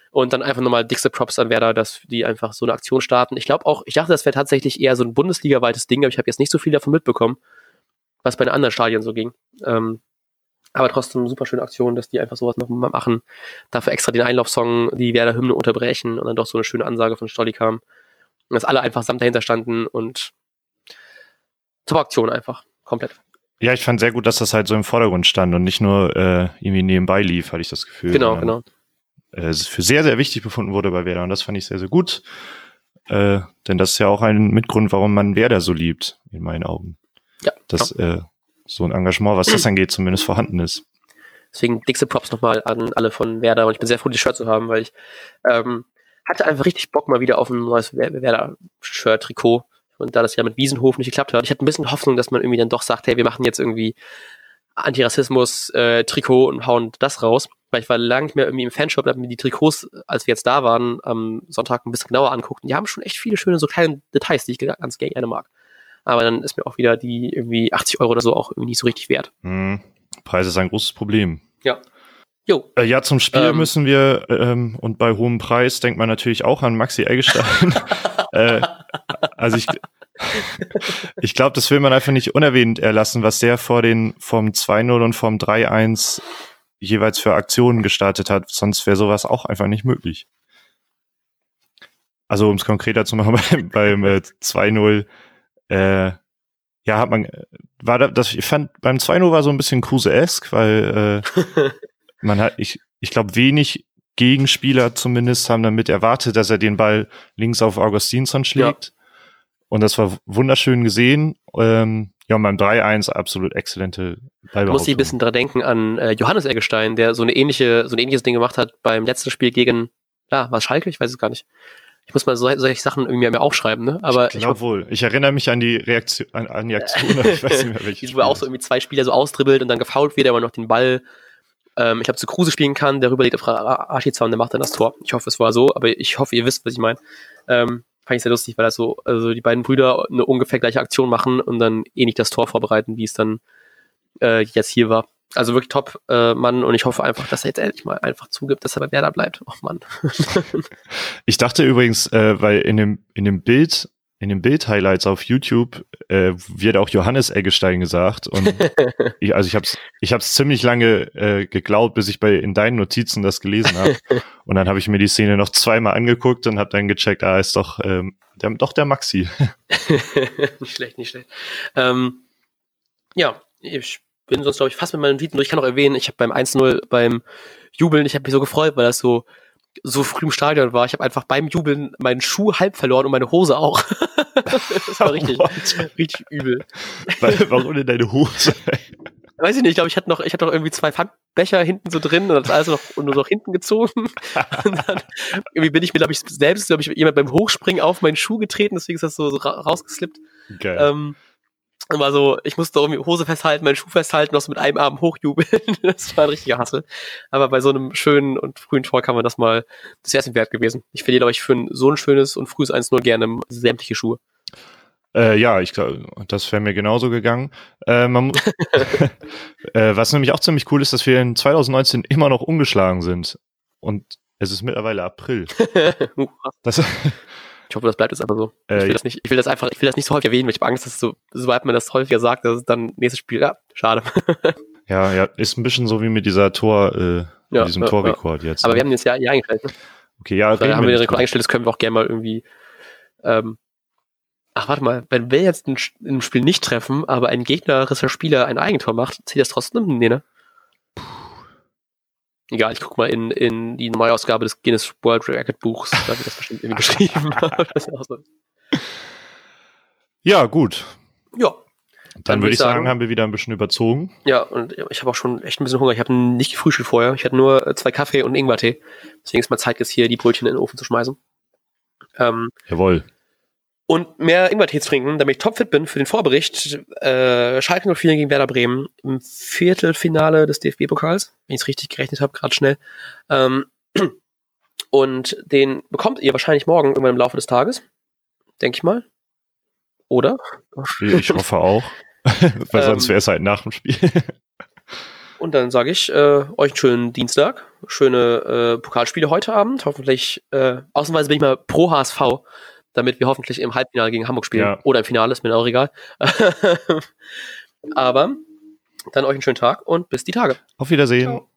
Speaker 1: Und dann einfach nochmal dickste Props an Werder, dass die einfach so eine Aktion starten. Ich glaube auch, ich dachte, das wäre tatsächlich eher so ein Bundesliga-weites Ding, aber ich habe jetzt nicht so viel davon mitbekommen was bei den anderen Stadien so ging. Ähm, Aber trotzdem super schöne Aktion, dass die einfach sowas noch mal machen. Dafür extra den Einlaufsong, die Werder Hymne unterbrechen und dann doch so eine schöne Ansage von Stolli kam. Und dass alle einfach samt dahinter standen und zur Aktion einfach. Komplett.
Speaker 2: Ja, ich fand sehr gut, dass das halt so im Vordergrund stand und nicht nur äh, irgendwie nebenbei lief, hatte ich das Gefühl.
Speaker 1: Genau, genau.
Speaker 2: Äh, für sehr, sehr wichtig befunden wurde bei Werder und das fand ich sehr, sehr gut. Äh, denn das ist ja auch ein Mitgrund, warum man Werder so liebt, in meinen Augen.
Speaker 1: Ja.
Speaker 2: Dass. Äh, so ein Engagement, was das angeht, zumindest vorhanden ist.
Speaker 1: Deswegen dickste Props nochmal an alle von Werder und ich bin sehr froh, die Shirt zu haben, weil ich ähm, hatte einfach richtig Bock mal wieder auf ein neues Werder-Shirt-Trikot. Und da das ja mit Wiesenhof nicht geklappt hat, ich hatte ein bisschen Hoffnung, dass man irgendwie dann doch sagt, hey, wir machen jetzt irgendwie Antirassismus-Trikot äh, und hauen das raus. Weil ich war lange nicht mehr irgendwie im Fanshop, habe mir die Trikots, als wir jetzt da waren, am Sonntag ein bisschen genauer anguckt. Und die haben schon echt viele schöne, so kleine Details, die ich ganz gerne mag. Aber dann ist mir auch wieder die irgendwie 80 Euro oder so auch irgendwie nicht so richtig wert.
Speaker 2: Hm. Preis ist ein großes Problem.
Speaker 1: Ja.
Speaker 2: Jo. Äh, ja, zum Spiel ähm, müssen wir, ähm, und bei hohem Preis denkt man natürlich auch an Maxi Eggestein. äh, also ich, ich glaube, das will man einfach nicht unerwähnt erlassen, was der vor den vom 2-0 und vom 3-1 jeweils für Aktionen gestartet hat. Sonst wäre sowas auch einfach nicht möglich. Also um es konkreter zu machen, beim, beim äh, 2-0 äh, ja, hat man, war da, das, ich fand, beim 2-0 war so ein bisschen Kruse-esque, weil äh, man hat, ich, ich glaube, wenig Gegenspieler zumindest haben damit erwartet, dass er den Ball links auf Augustinsson schlägt. Ja. Und das war wunderschön gesehen. Ähm, ja, und beim 3-1 absolut exzellente
Speaker 1: Ballbehauptung. Du musst ein bisschen dran denken an äh, Johannes Eggestein, der so eine ähnliche, so ein ähnliches Ding gemacht hat beim letzten Spiel gegen, ja, was Schalke? Ich weiß es gar nicht. Ich muss mal so, solche Sachen irgendwie mir aufschreiben, ne? Aber
Speaker 2: ich glaube wohl. Ich erinnere mich an die Reaktion, an, an die Aktion. ich weiß
Speaker 1: nicht mehr, welche. Wo auch so irgendwie zwei Spieler so austribbelt und dann gefault wird, aber noch den Ball, ähm, ich glaube, zu Kruse spielen kann, der rüberlegt auf Archiza und der macht dann das Tor. Ich hoffe, es war so, aber ich hoffe, ihr wisst, was ich meine. Ähm, fand ich sehr lustig, weil das so, also die beiden Brüder eine ungefähr gleiche Aktion machen und dann eh nicht das Tor vorbereiten, wie es dann äh, jetzt hier war. Also wirklich top, äh, Mann. Und ich hoffe einfach, dass er jetzt endlich mal einfach zugibt, dass er bei Werder bleibt. Oh Mann.
Speaker 2: ich dachte übrigens, äh, weil in dem, in dem Bild, in den Bild-Highlights auf YouTube äh, wird auch Johannes Eggestein gesagt. Und ich, also ich habe es ich hab's ziemlich lange äh, geglaubt, bis ich bei in deinen Notizen das gelesen habe. Und dann habe ich mir die Szene noch zweimal angeguckt und habe dann gecheckt, ah, ist doch, ähm, der, doch der Maxi.
Speaker 1: nicht schlecht, nicht schlecht. Ähm, ja, ich bin sonst, glaube ich, fast mit meinen Notizen durch. Ich kann auch erwähnen, ich habe beim 1-0 beim Jubeln, ich habe mich so gefreut, weil das so so früh im Stadion war. Ich habe einfach beim Jubeln meinen Schuh halb verloren und meine Hose auch. das war richtig, richtig übel.
Speaker 2: Warum denn deine Hose?
Speaker 1: Weiß ich nicht, ich glaube, ich hatte noch, ich hatte noch irgendwie zwei Pfandbecher hinten so drin und das alles noch, nur noch hinten gezogen. und dann irgendwie bin ich mir, glaube ich, selbst, glaube ich, jemand beim Hochspringen auf meinen Schuh getreten, deswegen ist das so, so rausgeslippt. Geil. Ähm, war so, ich musste irgendwie Hose festhalten, meinen Schuh festhalten, noch so mit einem Arm hochjubeln. das war ein richtiger Hassel. Aber bei so einem schönen und frühen Tor kann man das mal, das wäre es wert gewesen. Ich verliere, ich, für ein, so ein schönes und frühes 1-0 gerne sämtliche Schuhe.
Speaker 2: Äh, ja, ich glaube, das wäre mir genauso gegangen. Äh, äh, was nämlich auch ziemlich cool ist, dass wir in 2019 immer noch ungeschlagen sind. Und es ist mittlerweile April.
Speaker 1: das, ich hoffe, das bleibt jetzt einfach so. Äh, ich, will das nicht, ich will das einfach, ich will das nicht so häufig erwähnen, weil ich habe Angst, dass so, sobald man das häufiger sagt, dass es dann nächstes Spiel, ja, schade.
Speaker 2: ja, ja, ist ein bisschen so wie mit dieser Tor, äh, ja, diesem ja, Torrekord ja. jetzt.
Speaker 1: Aber ne? wir haben jetzt ja, ja eingestellt, ne?
Speaker 2: Okay, ja,
Speaker 1: da haben wir den Rekord eingestellt, das können wir auch gerne mal irgendwie, ähm, Ach, warte mal, wenn wir jetzt ein, ein Spiel nicht treffen, aber ein gegnerischer Spieler ein Eigentor macht, zählt das trotzdem? Nee, ne? Egal, ich guck mal in, in die neue Ausgabe des Guinness World Record Buchs, da wird das bestimmt irgendwie geschrieben.
Speaker 2: so. Ja, gut.
Speaker 1: Ja.
Speaker 2: Dann, Dann würde ich sagen, sagen, haben wir wieder ein bisschen überzogen.
Speaker 1: Ja, und ich habe auch schon echt ein bisschen Hunger. Ich habe nicht gefrühstückt vorher. Ich hatte nur äh, zwei Kaffee und Ingwertee. Deswegen ist mal Zeit, jetzt hier die Brötchen in den Ofen zu schmeißen.
Speaker 2: Ähm, Jawohl
Speaker 1: und mehr Ingwertee trinken, damit ich topfit bin für den Vorbericht. Äh, Schalke 04 gegen Werder Bremen im Viertelfinale des DFB-Pokals, wenn ich es richtig gerechnet habe, gerade schnell. Ähm, und den bekommt ihr wahrscheinlich morgen irgendwann im Laufe des Tages, denke ich mal. Oder?
Speaker 2: Ich hoffe auch, weil ähm, sonst wäre es halt nach dem Spiel.
Speaker 1: und dann sage ich äh, euch einen schönen Dienstag, schöne äh, Pokalspiele heute Abend. Hoffentlich, äh, ausnahmsweise bin ich mal pro HSV damit wir hoffentlich im Halbfinale gegen Hamburg spielen. Ja. Oder im Finale, ist mir auch egal. Aber Dann euch einen schönen Tag und bis die Tage.
Speaker 2: Auf Wiedersehen. Ciao.